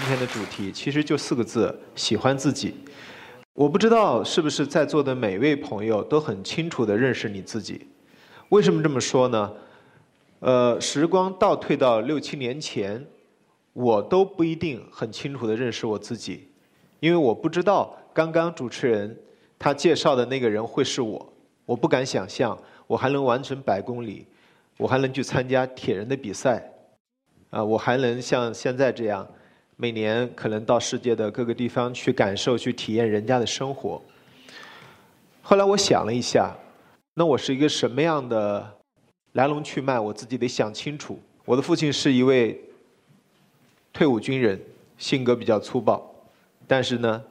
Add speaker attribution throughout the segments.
Speaker 1: 今天的主题其实就四个字：喜欢自己。我不知道是不是在座的每位朋友都很清楚地认识你自己。为什么这么说呢？呃，时光倒退到六七年前，我都不一定很清楚地认识我自己，因为我不知道刚刚主持人他介绍的那个人会是我，我不敢想象我还能完成百公里，我还能去参加铁人的比赛，啊，我还能像现在这样。每年可能到世界的各个地方去感受、去体验人家的生活。后来我想了一下，那我是一个什么样的来龙去脉，我自己得想清楚。我的父亲是一位退伍军人，性格比较粗暴，但是呢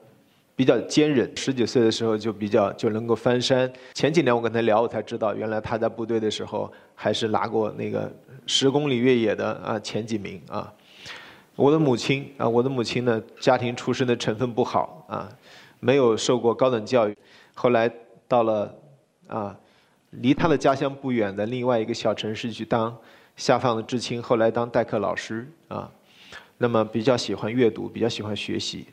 Speaker 1: 比较坚韧。十几岁的时候就比较就能够翻山。前几年我跟他聊，我才知道原来他在部队的时候还是拿过那个十公里越野的啊前几名啊。我的母亲啊，我的母亲呢，家庭出身的成分不好啊，没有受过高等教育，后来到了啊，离他的家乡不远的另外一个小城市去当下放的知青，后来当代课老师啊，那么比较喜欢阅读，比较喜欢学习。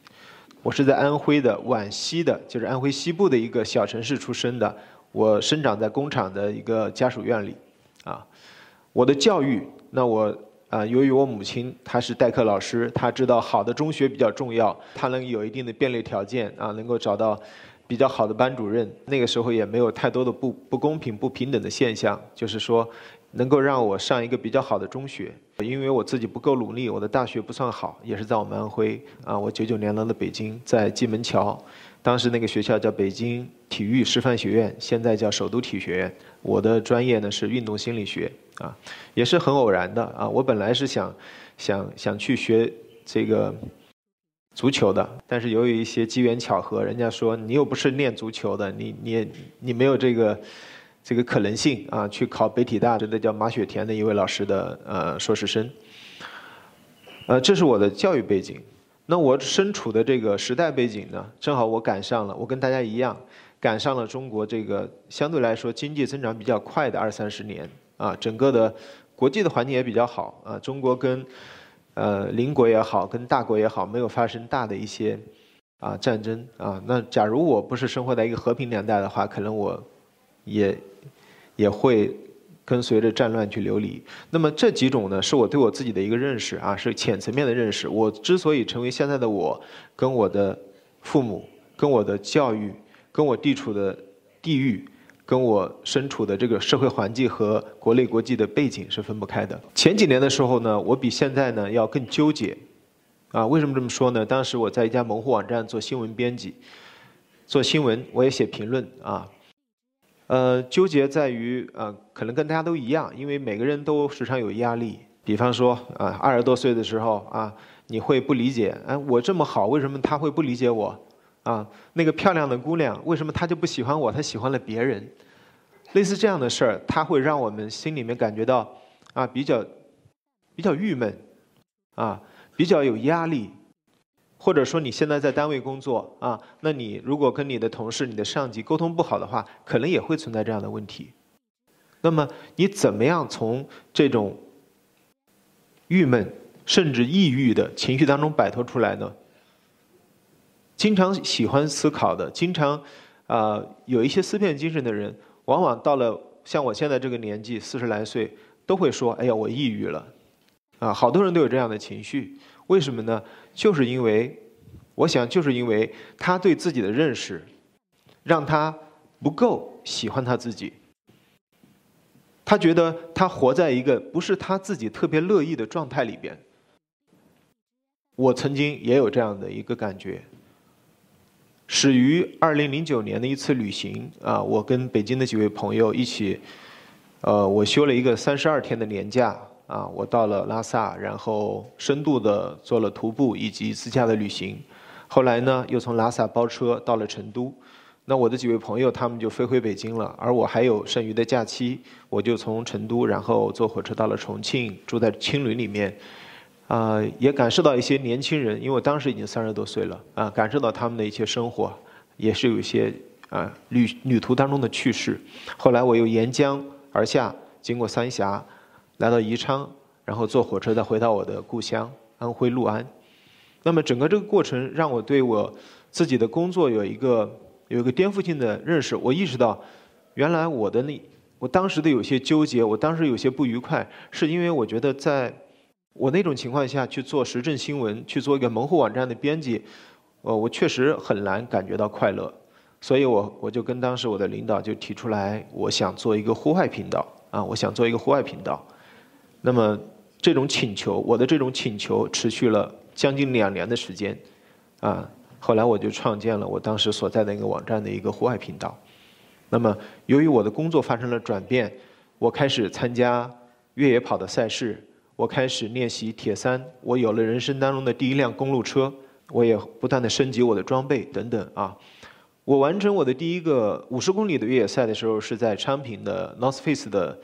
Speaker 1: 我是在安徽的皖西的，就是安徽西部的一个小城市出生的，我生长在工厂的一个家属院里，啊，我的教育，那我。啊，由于我母亲她是代课老师，她知道好的中学比较重要，她能有一定的便利条件啊，能够找到比较好的班主任。那个时候也没有太多的不不公平、不平等的现象，就是说能够让我上一个比较好的中学。因为我自己不够努力，我的大学不算好，也是在我们安徽啊。我九九年来的北京，在蓟门桥，当时那个学校叫北京体育师范学院，现在叫首都体学院。我的专业呢是运动心理学。啊，也是很偶然的啊！我本来是想，想想去学这个足球的，但是由于一些机缘巧合，人家说你又不是练足球的，你你你没有这个这个可能性啊，去考北体大，这个叫马雪田的一位老师的呃硕士生。呃，这是我的教育背景。那我身处的这个时代背景呢，正好我赶上了，我跟大家一样，赶上了中国这个相对来说经济增长比较快的二三十年。啊，整个的国际的环境也比较好啊。中国跟呃邻国也好，跟大国也好，没有发生大的一些啊战争啊。那假如我不是生活在一个和平年代的话，可能我也也会跟随着战乱去流离。那么这几种呢，是我对我自己的一个认识啊，是浅层面的认识。我之所以成为现在的我，跟我的父母、跟我的教育、跟我地处的地域。跟我身处的这个社会环境和国内国际的背景是分不开的。前几年的时候呢，我比现在呢要更纠结，啊，为什么这么说呢？当时我在一家门户网站做新闻编辑，做新闻我也写评论啊，呃，纠结在于呃，可能跟大家都一样，因为每个人都时常有压力。比方说啊，二十多岁的时候啊，你会不理解，哎，我这么好，为什么他会不理解我？啊，那个漂亮的姑娘，为什么她就不喜欢我？她喜欢了别人，类似这样的事儿，它会让我们心里面感觉到啊，比较比较郁闷，啊，比较有压力，或者说你现在在单位工作啊，那你如果跟你的同事、你的上级沟通不好的话，可能也会存在这样的问题。那么你怎么样从这种郁闷甚至抑郁的情绪当中摆脱出来呢？经常喜欢思考的，经常啊有一些思辨精神的人，往往到了像我现在这个年纪，四十来岁，都会说：“哎呀，我抑郁了。”啊，好多人都有这样的情绪，为什么呢？就是因为，我想就是因为他对自己的认识，让他不够喜欢他自己。他觉得他活在一个不是他自己特别乐意的状态里边。我曾经也有这样的一个感觉。始于二零零九年的一次旅行啊，我跟北京的几位朋友一起，呃，我休了一个三十二天的年假啊，我到了拉萨，然后深度的做了徒步以及自驾的旅行，后来呢，又从拉萨包车到了成都，那我的几位朋友他们就飞回北京了，而我还有剩余的假期，我就从成都然后坐火车到了重庆，住在青旅里面。啊，也感受到一些年轻人，因为我当时已经三十多岁了啊，感受到他们的一些生活，也是有一些啊旅旅途当中的趣事。后来我又沿江而下，经过三峡，来到宜昌，然后坐火车再回到我的故乡安徽六安。那么整个这个过程让我对我自己的工作有一个有一个颠覆性的认识。我意识到，原来我的那我当时的有些纠结，我当时有些不愉快，是因为我觉得在我那种情况下去做时政新闻，去做一个门户网站的编辑，呃，我确实很难感觉到快乐。所以我我就跟当时我的领导就提出来，我想做一个户外频道啊，我想做一个户外频道。那么这种请求，我的这种请求持续了将近两年的时间，啊，后来我就创建了我当时所在的一个网站的一个户外频道。那么由于我的工作发生了转变，我开始参加越野跑的赛事，我开始练习铁三，我有了人生当中的第一辆公路车，我也不断的升级我的装备等等啊。我完成我的第一个五十公里的越野赛的时候，是在昌平的 North Face 的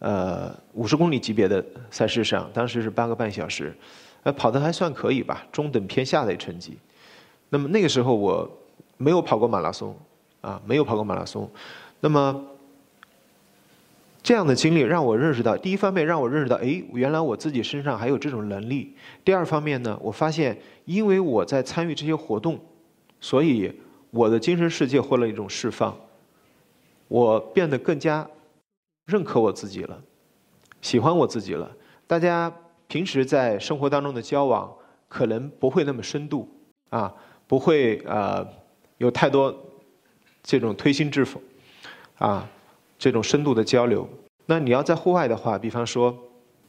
Speaker 1: 呃五十公里级别的赛事上，当时是八个半小时，呃跑的还算可以吧，中等偏下的成绩。那么那个时候我没有跑过马拉松，啊没有跑过马拉松。那么这样的经历让我认识到，第一方面让我认识到，哎，原来我自己身上还有这种能力。第二方面呢，我发现因为我在参与这些活动，所以。我的精神世界获了一种释放，我变得更加认可我自己了，喜欢我自己了。大家平时在生活当中的交往可能不会那么深度，啊，不会呃有太多这种推心置腹，啊，这种深度的交流。那你要在户外的话，比方说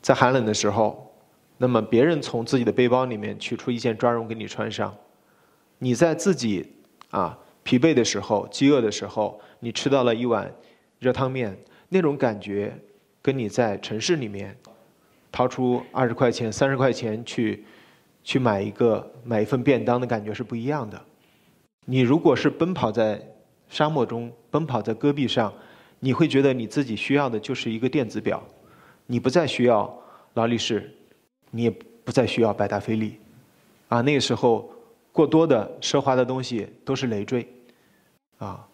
Speaker 1: 在寒冷的时候，那么别人从自己的背包里面取出一件抓绒给你穿上，你在自己。啊，疲惫的时候，饥饿的时候，你吃到了一碗热汤面，那种感觉，跟你在城市里面掏出二十块钱、三十块钱去去买一个买一份便当的感觉是不一样的。你如果是奔跑在沙漠中，奔跑在戈壁上，你会觉得你自己需要的就是一个电子表，你不再需要劳力士，你也不再需要百达翡丽，啊，那个时候。过多的奢华的东西都是累赘，啊，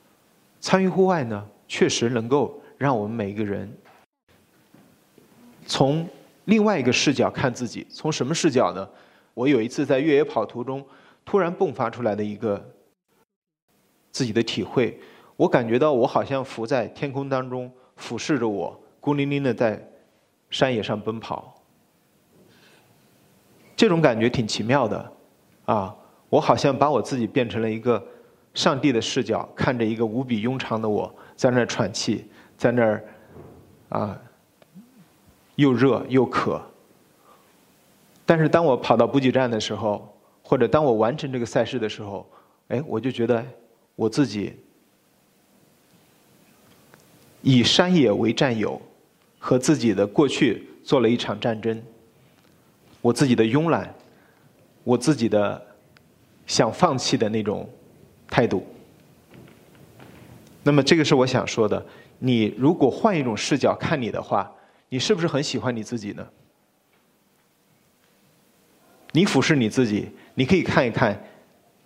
Speaker 1: 参与户外呢，确实能够让我们每一个人从另外一个视角看自己。从什么视角呢？我有一次在越野跑途中，突然迸发出来的一个自己的体会，我感觉到我好像浮在天空当中，俯视着我，孤零零的在山野上奔跑，这种感觉挺奇妙的，啊。我好像把我自己变成了一个上帝的视角，看着一个无比庸长的我在那儿喘气，在那儿啊又热又渴。但是当我跑到补给站的时候，或者当我完成这个赛事的时候，哎，我就觉得我自己以山野为战友，和自己的过去做了一场战争。我自己的慵懒，我自己的。想放弃的那种态度。那么，这个是我想说的。你如果换一种视角看你的话，你是不是很喜欢你自己呢？你俯视你自己，你可以看一看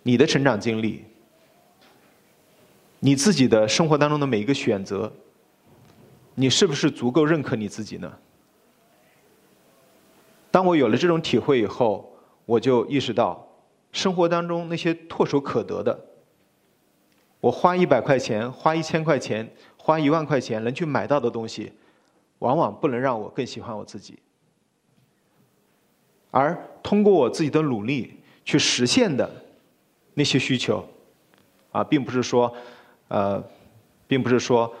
Speaker 1: 你的成长经历，你自己的生活当中的每一个选择，你是不是足够认可你自己呢？当我有了这种体会以后，我就意识到。生活当中那些唾手可得的，我花一百块钱、花一千块钱、花一万块钱能去买到的东西，往往不能让我更喜欢我自己。而通过我自己的努力去实现的那些需求，啊，并不是说，呃，并不是说，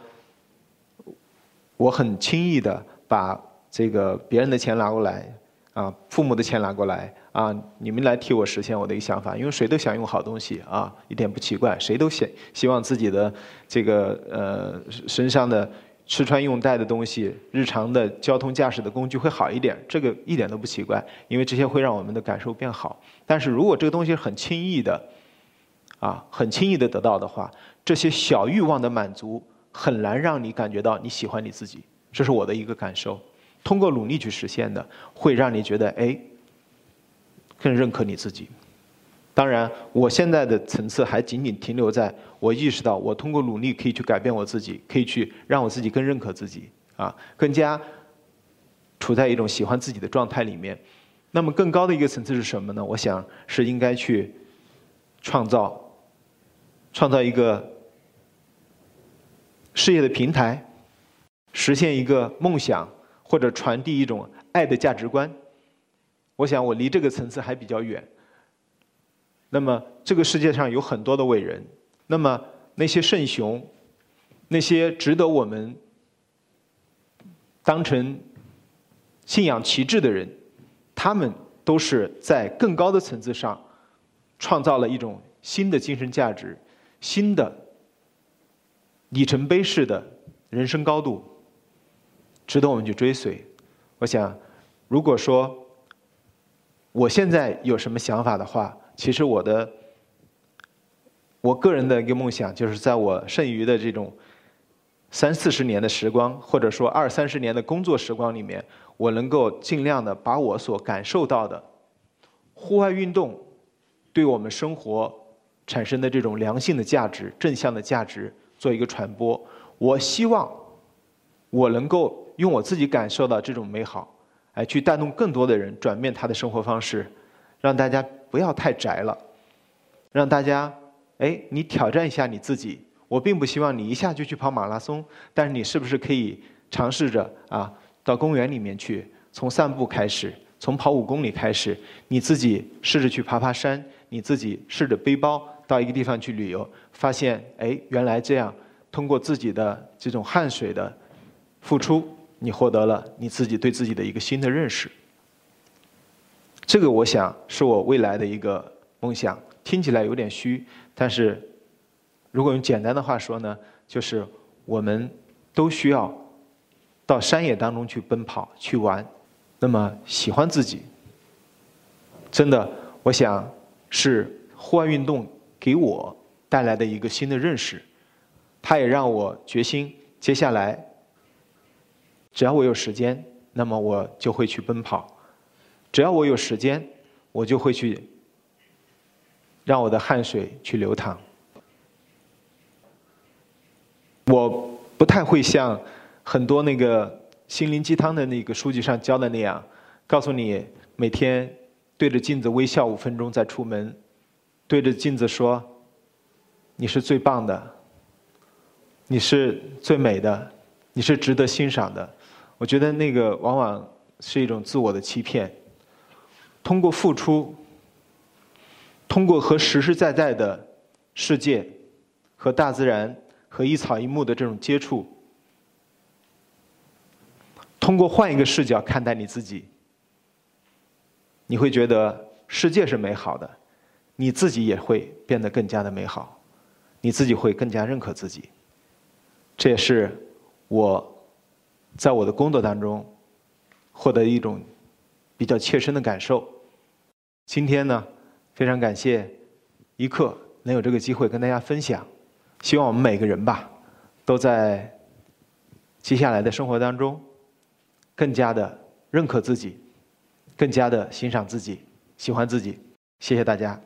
Speaker 1: 我很轻易的把这个别人的钱拿过来，啊，父母的钱拿过来。啊，你们来替我实现我的一个想法，因为谁都想用好东西啊，一点不奇怪，谁都希希望自己的这个呃身上的吃穿用戴的东西，日常的交通驾驶的工具会好一点，这个一点都不奇怪，因为这些会让我们的感受变好。但是如果这个东西很轻易的，啊，很轻易的得到的话，这些小欲望的满足很难让你感觉到你喜欢你自己，这是我的一个感受。通过努力去实现的，会让你觉得哎。更认可你自己。当然，我现在的层次还仅仅停留在我意识到，我通过努力可以去改变我自己，可以去让我自己更认可自己，啊，更加处在一种喜欢自己的状态里面。那么更高的一个层次是什么呢？我想是应该去创造，创造一个事业的平台，实现一个梦想，或者传递一种爱的价值观。我想我离这个层次还比较远。那么这个世界上有很多的伟人，那么那些圣雄，那些值得我们当成信仰旗帜的人。他们都是在更高的层次上创造了一种新的精神价值、新的里程碑式的人生高度，值得我们去追随。我想，如果说我现在有什么想法的话，其实我的我个人的一个梦想，就是在我剩余的这种三四十年的时光，或者说二三十年的工作时光里面。我能够尽量的把我所感受到的户外运动对我们生活产生的这种良性的价值、正向的价值做一个传播。我希望我能够用我自己感受到这种美好，哎，去带动更多的人转变他的生活方式，让大家不要太宅了，让大家哎，你挑战一下你自己。我并不希望你一下就去跑马拉松，但是你是不是可以尝试着啊？到公园里面去，从散步开始，从跑五公里开始，你自己试着去爬爬山，你自己试着背包到一个地方去旅游，发现哎，原来这样，通过自己的这种汗水的付出，你获得了你自己对自己的一个新的认识。这个我想是我未来的一个梦想，听起来有点虚，但是如果用简单的话说呢，就是我们都需要。到山野当中去奔跑去玩，那么喜欢自己，真的，我想是户外运动给我带来的一个新的认识，它也让我决心接下来，只要我有时间，那么我就会去奔跑，只要我有时间，我就会去让我的汗水去流淌，我不太会像。很多那个心灵鸡汤的那个书籍上教的那样，告诉你每天对着镜子微笑五分钟再出门，对着镜子说你是最棒的，你是最美的，你是值得欣赏的。我觉得那个往往是一种自我的欺骗。通过付出，通过和实实在在的世界、和大自然、和一草一木的这种接触。通过换一个视角看待你自己，你会觉得世界是美好的，你自己也会变得更加的美好，你自己会更加认可自己。这也是我在我的工作当中获得一种比较切身的感受。今天呢，非常感谢一刻能有这个机会跟大家分享，希望我们每个人吧，都在接下来的生活当中。更加的认可自己，更加的欣赏自己，喜欢自己。谢谢大家。